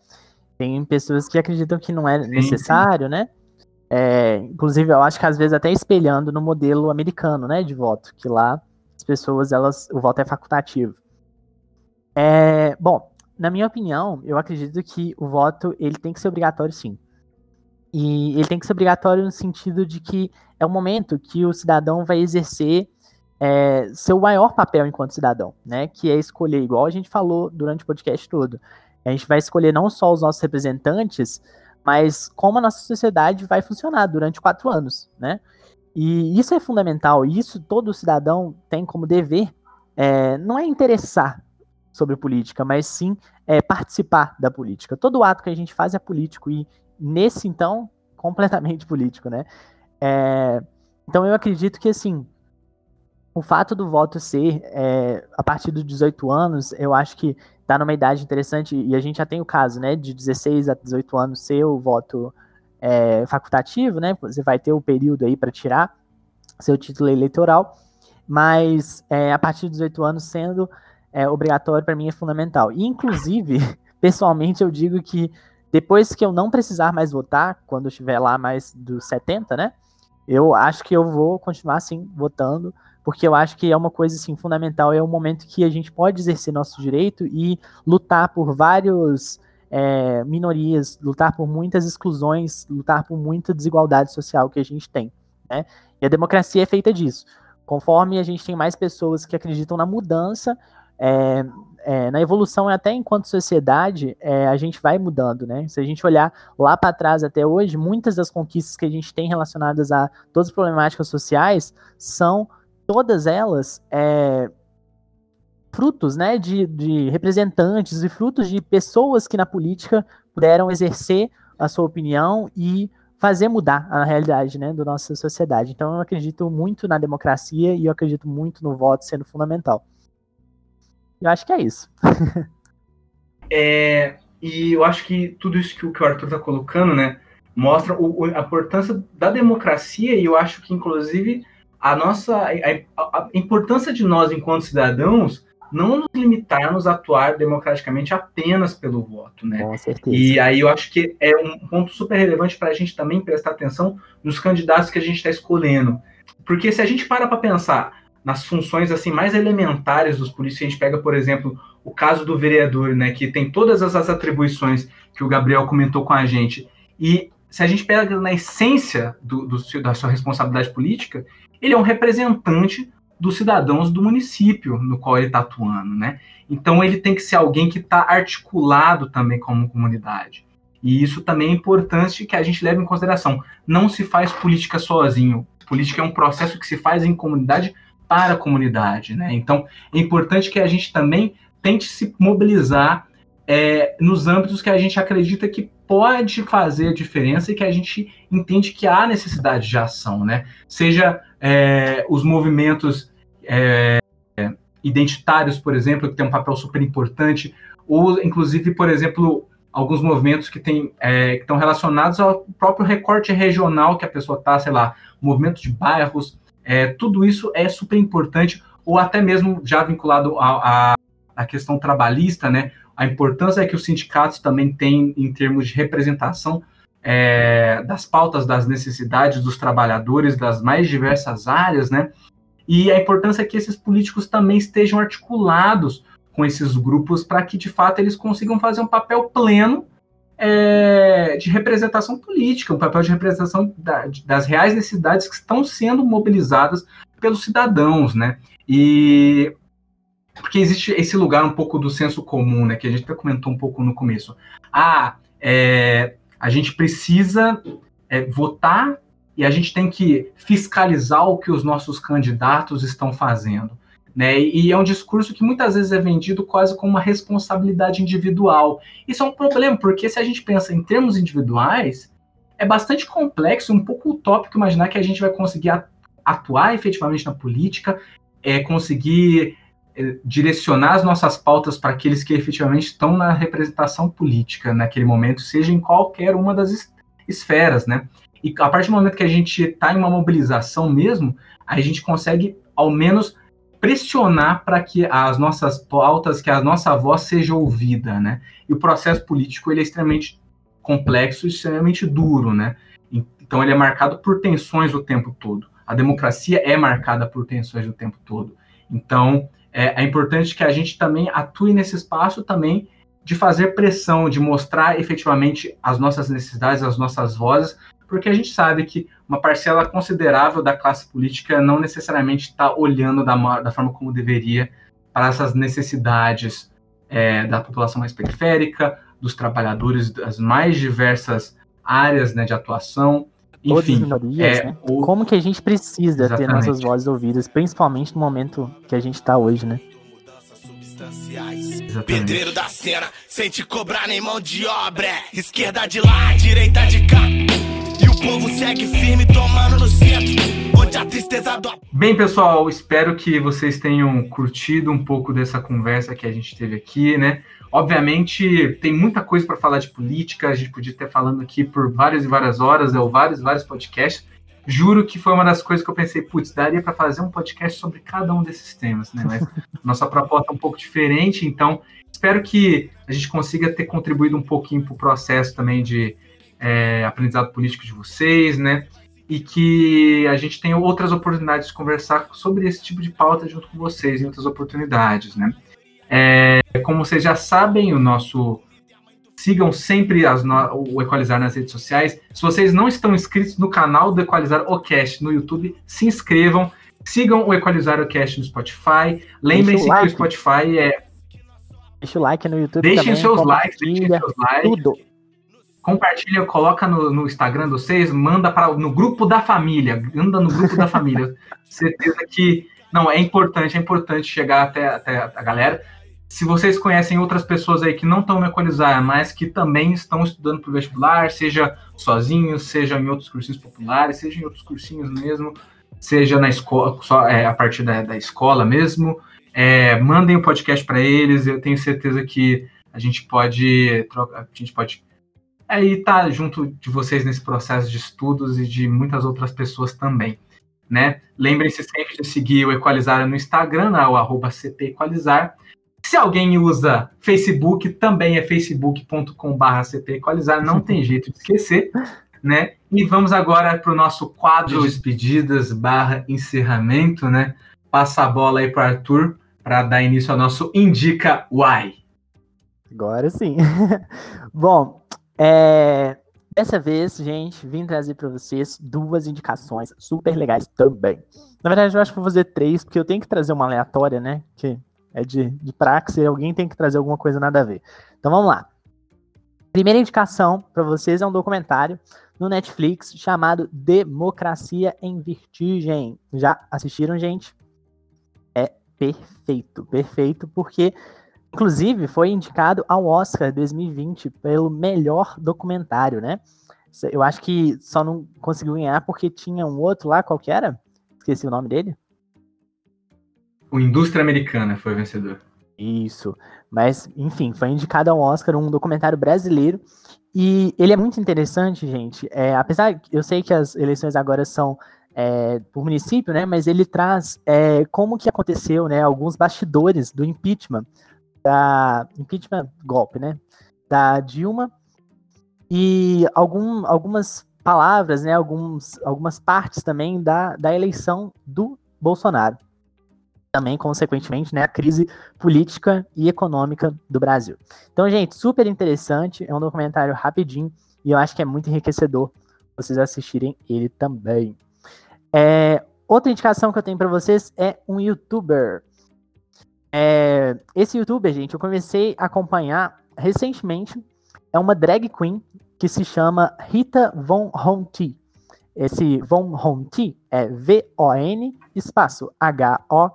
Tem pessoas que acreditam que não é necessário, né? É, inclusive, eu acho que às vezes até espelhando no modelo americano, né, de voto, que lá pessoas, elas, o voto é facultativo. É, bom, na minha opinião, eu acredito que o voto ele tem que ser obrigatório, sim. E ele tem que ser obrigatório no sentido de que é o momento que o cidadão vai exercer é, seu maior papel enquanto cidadão, né? Que é escolher, igual a gente falou durante o podcast todo. A gente vai escolher não só os nossos representantes, mas como a nossa sociedade vai funcionar durante quatro anos, né? E isso é fundamental, isso todo cidadão tem como dever, é, não é interessar sobre política, mas sim é, participar da política. Todo ato que a gente faz é político e nesse então completamente político, né? É, então eu acredito que assim o fato do voto ser é, a partir dos 18 anos, eu acho que está numa idade interessante, e a gente já tem o caso, né, de 16 a 18 anos ser o voto é, facultativo, né, você vai ter o período aí para tirar seu título eleitoral, mas é, a partir dos 18 anos sendo é, obrigatório para mim é fundamental. E, inclusive, pessoalmente eu digo que depois que eu não precisar mais votar, quando eu estiver lá mais dos 70, né, eu acho que eu vou continuar assim votando, porque eu acho que é uma coisa assim fundamental, é um momento que a gente pode exercer nosso direito e lutar por vários é, minorias, lutar por muitas exclusões, lutar por muita desigualdade social que a gente tem, né? E a democracia é feita disso. Conforme a gente tem mais pessoas que acreditam na mudança, é, é, na evolução até enquanto sociedade, é, a gente vai mudando, né? Se a gente olhar lá para trás até hoje, muitas das conquistas que a gente tem relacionadas a todas as problemáticas sociais são todas elas é, frutos né, de, de, representantes e frutos de pessoas que na política puderam exercer a sua opinião e fazer mudar a realidade né, da nossa sociedade. Então eu acredito muito na democracia e eu acredito muito no voto sendo fundamental. Eu acho que é isso. é, e eu acho que tudo isso que o, que o Arthur está colocando, né, mostra o, a importância da democracia e eu acho que, inclusive, a nossa a, a, importância de nós enquanto cidadãos não nos limitarmos a atuar democraticamente apenas pelo voto, né? Com certeza. E aí eu acho que é um ponto super relevante para a gente também prestar atenção nos candidatos que a gente está escolhendo, porque se a gente para para pensar nas funções assim mais elementares dos políticos, a gente pega, por exemplo, o caso do vereador, né, que tem todas essas atribuições que o Gabriel comentou com a gente, e se a gente pega na essência do, do, da sua responsabilidade política, ele é um representante dos cidadãos do município no qual ele está atuando, né? Então ele tem que ser alguém que está articulado também como comunidade. E isso também é importante que a gente leve em consideração. Não se faz política sozinho. Política é um processo que se faz em comunidade para a comunidade, né? Então é importante que a gente também tente se mobilizar é, nos âmbitos que a gente acredita que pode fazer diferença e que a gente entende que há necessidade de ação, né? Seja é, os movimentos é, identitários, por exemplo, que tem um papel super importante, ou inclusive, por exemplo, alguns movimentos que, tem, é, que estão relacionados ao próprio recorte regional que a pessoa está, sei lá, movimento de bairros, é, tudo isso é super importante, ou até mesmo já vinculado à questão trabalhista, né? a importância que os sindicatos também têm em termos de representação é, das pautas, das necessidades dos trabalhadores das mais diversas áreas, né? E a importância que esses políticos também estejam articulados com esses grupos para que, de fato, eles consigam fazer um papel pleno é, de representação política, um papel de representação da, das reais necessidades que estão sendo mobilizadas pelos cidadãos, né? E porque existe esse lugar um pouco do senso comum, né, que a gente até comentou um pouco no começo. Ah, é, a gente precisa é, votar e a gente tem que fiscalizar o que os nossos candidatos estão fazendo. Né? E é um discurso que muitas vezes é vendido quase como uma responsabilidade individual. Isso é um problema, porque se a gente pensa em termos individuais, é bastante complexo, um pouco utópico imaginar que a gente vai conseguir atuar efetivamente na política, é, conseguir é, direcionar as nossas pautas para aqueles que efetivamente estão na representação política naquele momento, seja em qualquer uma das esferas, né? E a partir do momento que a gente está em uma mobilização mesmo, a gente consegue, ao menos, pressionar para que as nossas pautas, que a nossa voz seja ouvida, né? E o processo político ele é extremamente complexo e extremamente duro, né? Então ele é marcado por tensões o tempo todo. A democracia é marcada por tensões o tempo todo. Então, é, é importante que a gente também atue nesse espaço também de fazer pressão, de mostrar efetivamente as nossas necessidades, as nossas vozes, porque a gente sabe que uma parcela considerável da classe política não necessariamente está olhando da, da, forma como deveria para essas necessidades é, da população mais periférica, dos trabalhadores das mais diversas áreas né, de atuação. Todas Enfim, minorias, é, né? o- Como que a gente precisa ter Exatamente. nossas vozes ouvidas, principalmente no momento que a gente tá hoje, né? exatamente. Pedreiro da cena, sem te cobrar nem mão de obra. Esquerda de lá, direita de cá. Povo segue firme, tomando no centro. Onde a tristeza do Bem, pessoal, espero que vocês tenham curtido um pouco dessa conversa que a gente teve aqui, né? Obviamente, tem muita coisa para falar de política, a gente podia estar falando aqui por várias e várias horas, ou vários, vários podcasts. Juro que foi uma das coisas que eu pensei, putz, daria para fazer um podcast sobre cada um desses temas, né? Mas nossa proposta é um pouco diferente, então espero que a gente consiga ter contribuído um pouquinho para o processo também de é, aprendizado político de vocês, né? e que a gente tenha outras oportunidades de conversar sobre esse tipo de pauta junto com vocês em outras oportunidades, né? É, como vocês já sabem, o nosso sigam sempre as no- o Equalizar nas redes sociais. Se vocês não estão inscritos no canal do Equalizar o Cast no YouTube, se inscrevam. Sigam o Equalizar o Cast no Spotify. Lembrem-se que like. o Spotify é. Deixa o like no YouTube Deixem também, seus likes, deixem seus likes. tudo. Compartilha, coloca no, no Instagram de vocês, manda para no grupo da família, anda no grupo da família. Certeza que não é importante, é importante chegar até, até a galera. Se vocês conhecem outras pessoas aí que não estão no Equalizar, mas que também estão estudando para o vestibular, seja sozinhos, seja em outros cursinhos populares, seja em outros cursinhos mesmo, seja na escola, só é, a partir da, da escola mesmo, é, mandem o podcast para eles. Eu tenho certeza que a gente pode trocar, a gente pode aí tá junto de vocês nesse processo de estudos e de muitas outras pessoas também, né? Lembrem-se sempre de seguir o Equalizar no Instagram, né, o arroba cpequalizar. Se alguém usa Facebook, também é facebook.com.br cpequalizar, não tem jeito de esquecer, né? E vamos agora para o nosso quadro de despedidas barra encerramento, né? Passa a bola aí para Arthur para dar início ao nosso Indica Why. Agora sim. Bom, é, dessa vez, gente, vim trazer para vocês duas indicações super legais também. Na verdade, eu acho que vou fazer três, porque eu tenho que trazer uma aleatória, né? Que é de, de praxe, alguém tem que trazer alguma coisa nada a ver. Então vamos lá. Primeira indicação para vocês é um documentário no Netflix chamado Democracia em Vertigem. Já assistiram, gente? É perfeito, perfeito, porque Inclusive, foi indicado ao Oscar 2020 pelo melhor documentário, né? Eu acho que só não conseguiu ganhar porque tinha um outro lá, qual que era? Esqueci o nome dele. O Indústria Americana foi o vencedor. Isso. Mas, enfim, foi indicado ao Oscar um documentário brasileiro. E ele é muito interessante, gente. É, apesar, eu sei que as eleições agora são é, por município, né? Mas ele traz é, como que aconteceu, né? Alguns bastidores do impeachment da impeachment golpe, né? Da Dilma e algum, algumas palavras, né? Alguns, algumas partes também da, da eleição do Bolsonaro. Também, consequentemente, né? A crise política e econômica do Brasil. Então, gente, super interessante. É um documentário rapidinho e eu acho que é muito enriquecedor vocês assistirem ele também. É, outra indicação que eu tenho para vocês é um youtuber. É, esse youtuber, gente, eu comecei a acompanhar recentemente. É uma drag queen que se chama Rita Von Honti. Esse Von Honti é V-O-N espaço H-O-U-N-T-Y.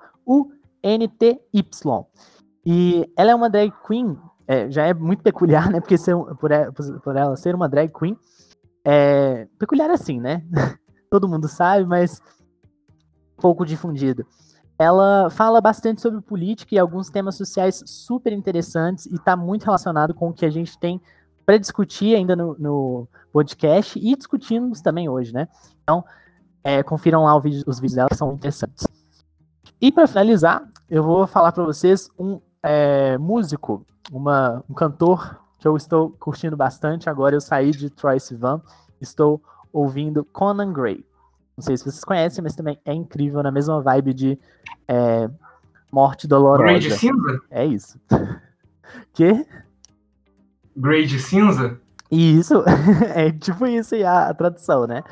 E ela é uma drag queen, é, já é muito peculiar, né? Porque ser, por, ela, por ela ser uma drag queen, é peculiar assim, né? Todo mundo sabe, mas pouco difundido ela fala bastante sobre política e alguns temas sociais super interessantes e está muito relacionado com o que a gente tem para discutir ainda no, no, podcast e discutimos também hoje, né? Então, é, confiram lá vídeo, os vídeos dela que são interessantes. E para finalizar, eu vou falar para vocês um é, músico, uma, um cantor que eu estou curtindo bastante. Agora eu saí de Troy Sivan, estou ouvindo Conan Gray. Não sei se vocês conhecem, mas também é incrível, na mesma vibe de é, Morte Dolorosa. Grade cinza? É isso. que? Grade cinza? Isso, é tipo isso aí a, a tradução, né?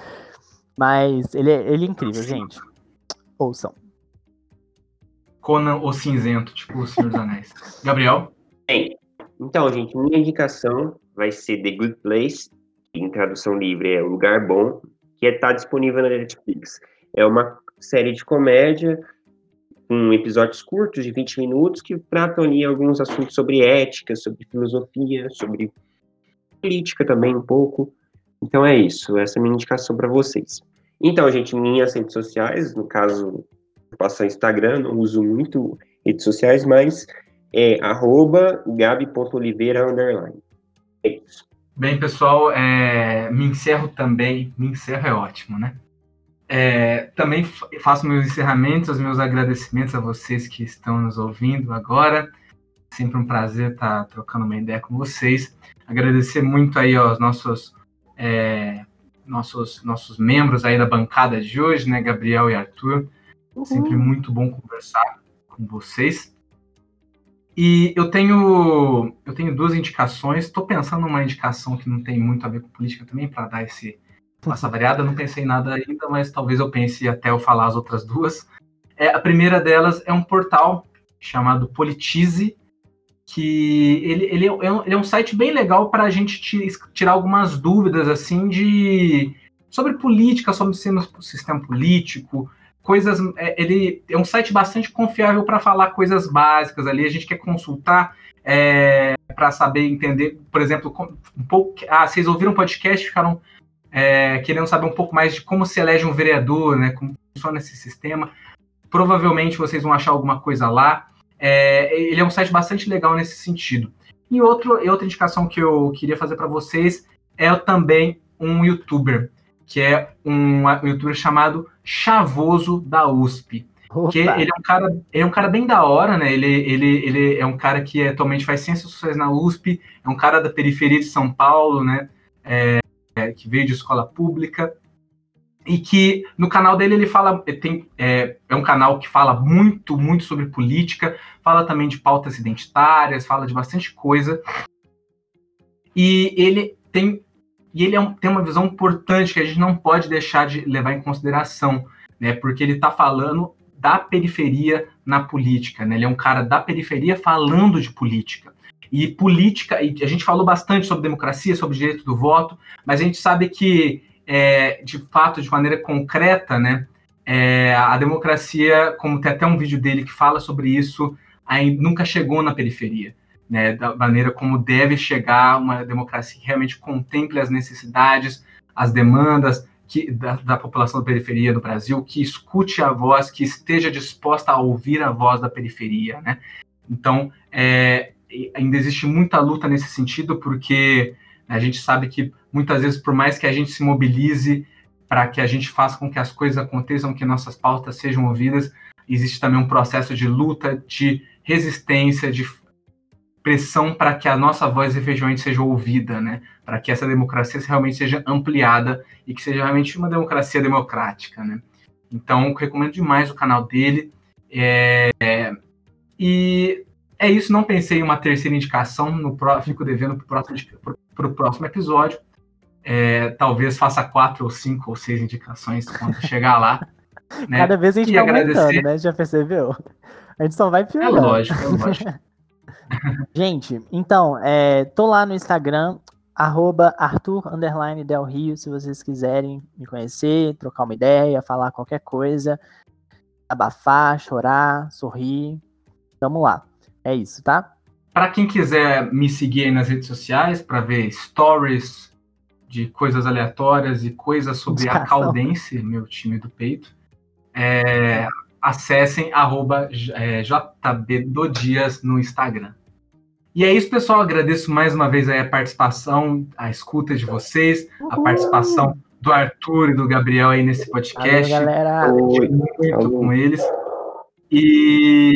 Mas ele é, ele é incrível, gente. Ouçam. Conan o Cinzento, tipo o Senhor dos Anéis. Gabriel? Bem, então, gente, minha indicação vai ser The Good Place, em tradução livre é O Lugar Bom, que está disponível na Netflix. É uma série de comédia com episódios curtos de 20 minutos que tratam ali alguns assuntos sobre ética, sobre filosofia, sobre política também um pouco. Então é isso, essa é a minha indicação para vocês. Então, gente, minhas redes sociais, no caso, eu passo Instagram, não uso muito redes sociais, mas é arroba gabi.oliveira underline. É isso. Bem, pessoal, é, me encerro também. Me encerro é ótimo, né? É, também faço meus encerramentos, meus agradecimentos a vocês que estão nos ouvindo agora. Sempre um prazer estar trocando uma ideia com vocês. Agradecer muito aí aos nossos é, nossos nossos membros aí da bancada de hoje, né, Gabriel e Arthur. Uhum. Sempre muito bom conversar com vocês. E eu tenho eu tenho duas indicações. Estou pensando numa indicação que não tem muito a ver com política também para dar esse essa variada. Não pensei em nada ainda, mas talvez eu pense até eu falar as outras duas. É, a primeira delas é um portal chamado Politize, que ele, ele, é, um, ele é um site bem legal para a gente tirar algumas dúvidas assim de sobre política, sobre o sistema político, coisas. É, ele é um site bastante confiável para falar coisas básicas ali. A gente quer consultar é, para saber entender, por exemplo, um pouco. Ah, vocês ouviram o podcast, ficaram é, querendo saber um pouco mais de como se elege um vereador, né? Como funciona esse sistema. Provavelmente vocês vão achar alguma coisa lá. É, ele é um site bastante legal nesse sentido. E outro, outra indicação que eu queria fazer para vocês é também um youtuber, que é um, um youtuber chamado Chavoso da USP. Que ele é um cara, ele é um cara bem da hora, né? Ele, ele, ele é um cara que atualmente faz ciências sociais na USP, é um cara da periferia de São Paulo, né? É, é, que veio de escola pública e que no canal dele ele fala tem é, é, um canal que fala muito muito sobre política fala também de pautas identitárias fala de bastante coisa e ele tem e ele é um, tem uma visão importante que a gente não pode deixar de levar em consideração né? Porque ele está falando da periferia na política né? Ele é um cara da periferia falando de política. E política e a gente falou bastante sobre democracia sobre direito do voto mas a gente sabe que é, de fato, de maneira concreta, né, é, a democracia, como tem até um vídeo dele que fala sobre isso, aí nunca chegou na periferia, né, da maneira como deve chegar uma democracia que realmente contemple as necessidades, as demandas que, da, da população da periferia do Brasil, que escute a voz, que esteja disposta a ouvir a voz da periferia, né. Então, é, ainda existe muita luta nesse sentido, porque a gente sabe que muitas vezes, por mais que a gente se mobilize para que a gente faça com que as coisas aconteçam, que nossas pautas sejam ouvidas, existe também um processo de luta, de resistência, de pressão para que a nossa voz efetivamente seja ouvida, né? Para que essa democracia realmente seja ampliada e que seja realmente uma democracia democrática, né? Então, recomendo demais o canal dele. É... E é isso, não pensei em uma terceira indicação, no próximo, fico devendo para o próximo, pro próximo episódio. É, talvez faça quatro ou cinco ou seis indicações quando chegar lá. Né? Cada vez a gente e tá aumentando, né? Já percebeu? A gente só vai piorando. É lógico, é lógico. gente, então, é, tô lá no Instagram, arroba Arthur Del Rio, se vocês quiserem me conhecer, trocar uma ideia, falar qualquer coisa, abafar, chorar, sorrir. Tamo lá. É isso, tá? Para quem quiser me seguir aí nas redes sociais para ver stories de coisas aleatórias e coisas sobre a Caldense, meu time do peito, é, acessem arroba é, jbdodias no Instagram. E é isso, pessoal. Agradeço mais uma vez a participação, a escuta de vocês, a participação do Arthur e do Gabriel aí nesse podcast. Valeu, galera. Muito com eles. E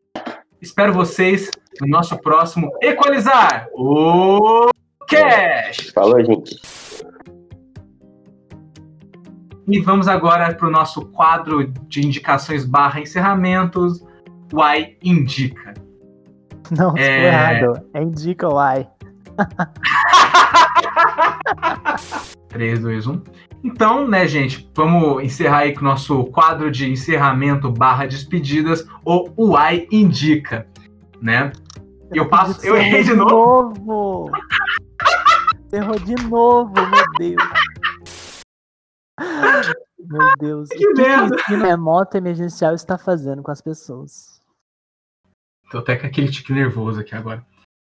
espero vocês no nosso próximo Equalizar o Cash. Falou, gente. E vamos agora para o nosso quadro de indicações barra encerramentos. Why Indica. Não, é... errado. É Indica Why. 3, 2, 1. Então, né, gente, vamos encerrar aí com o nosso quadro de encerramento barra despedidas, o Why Indica, né? E eu passo. Eu errei de novo. novo. Errou de novo, meu Deus. Meu Deus. Que o que, merda. que o ensino remoto emergencial está fazendo com as pessoas? Tô até com aquele tique nervoso aqui agora.